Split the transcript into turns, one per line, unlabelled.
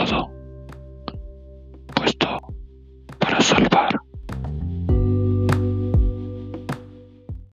老总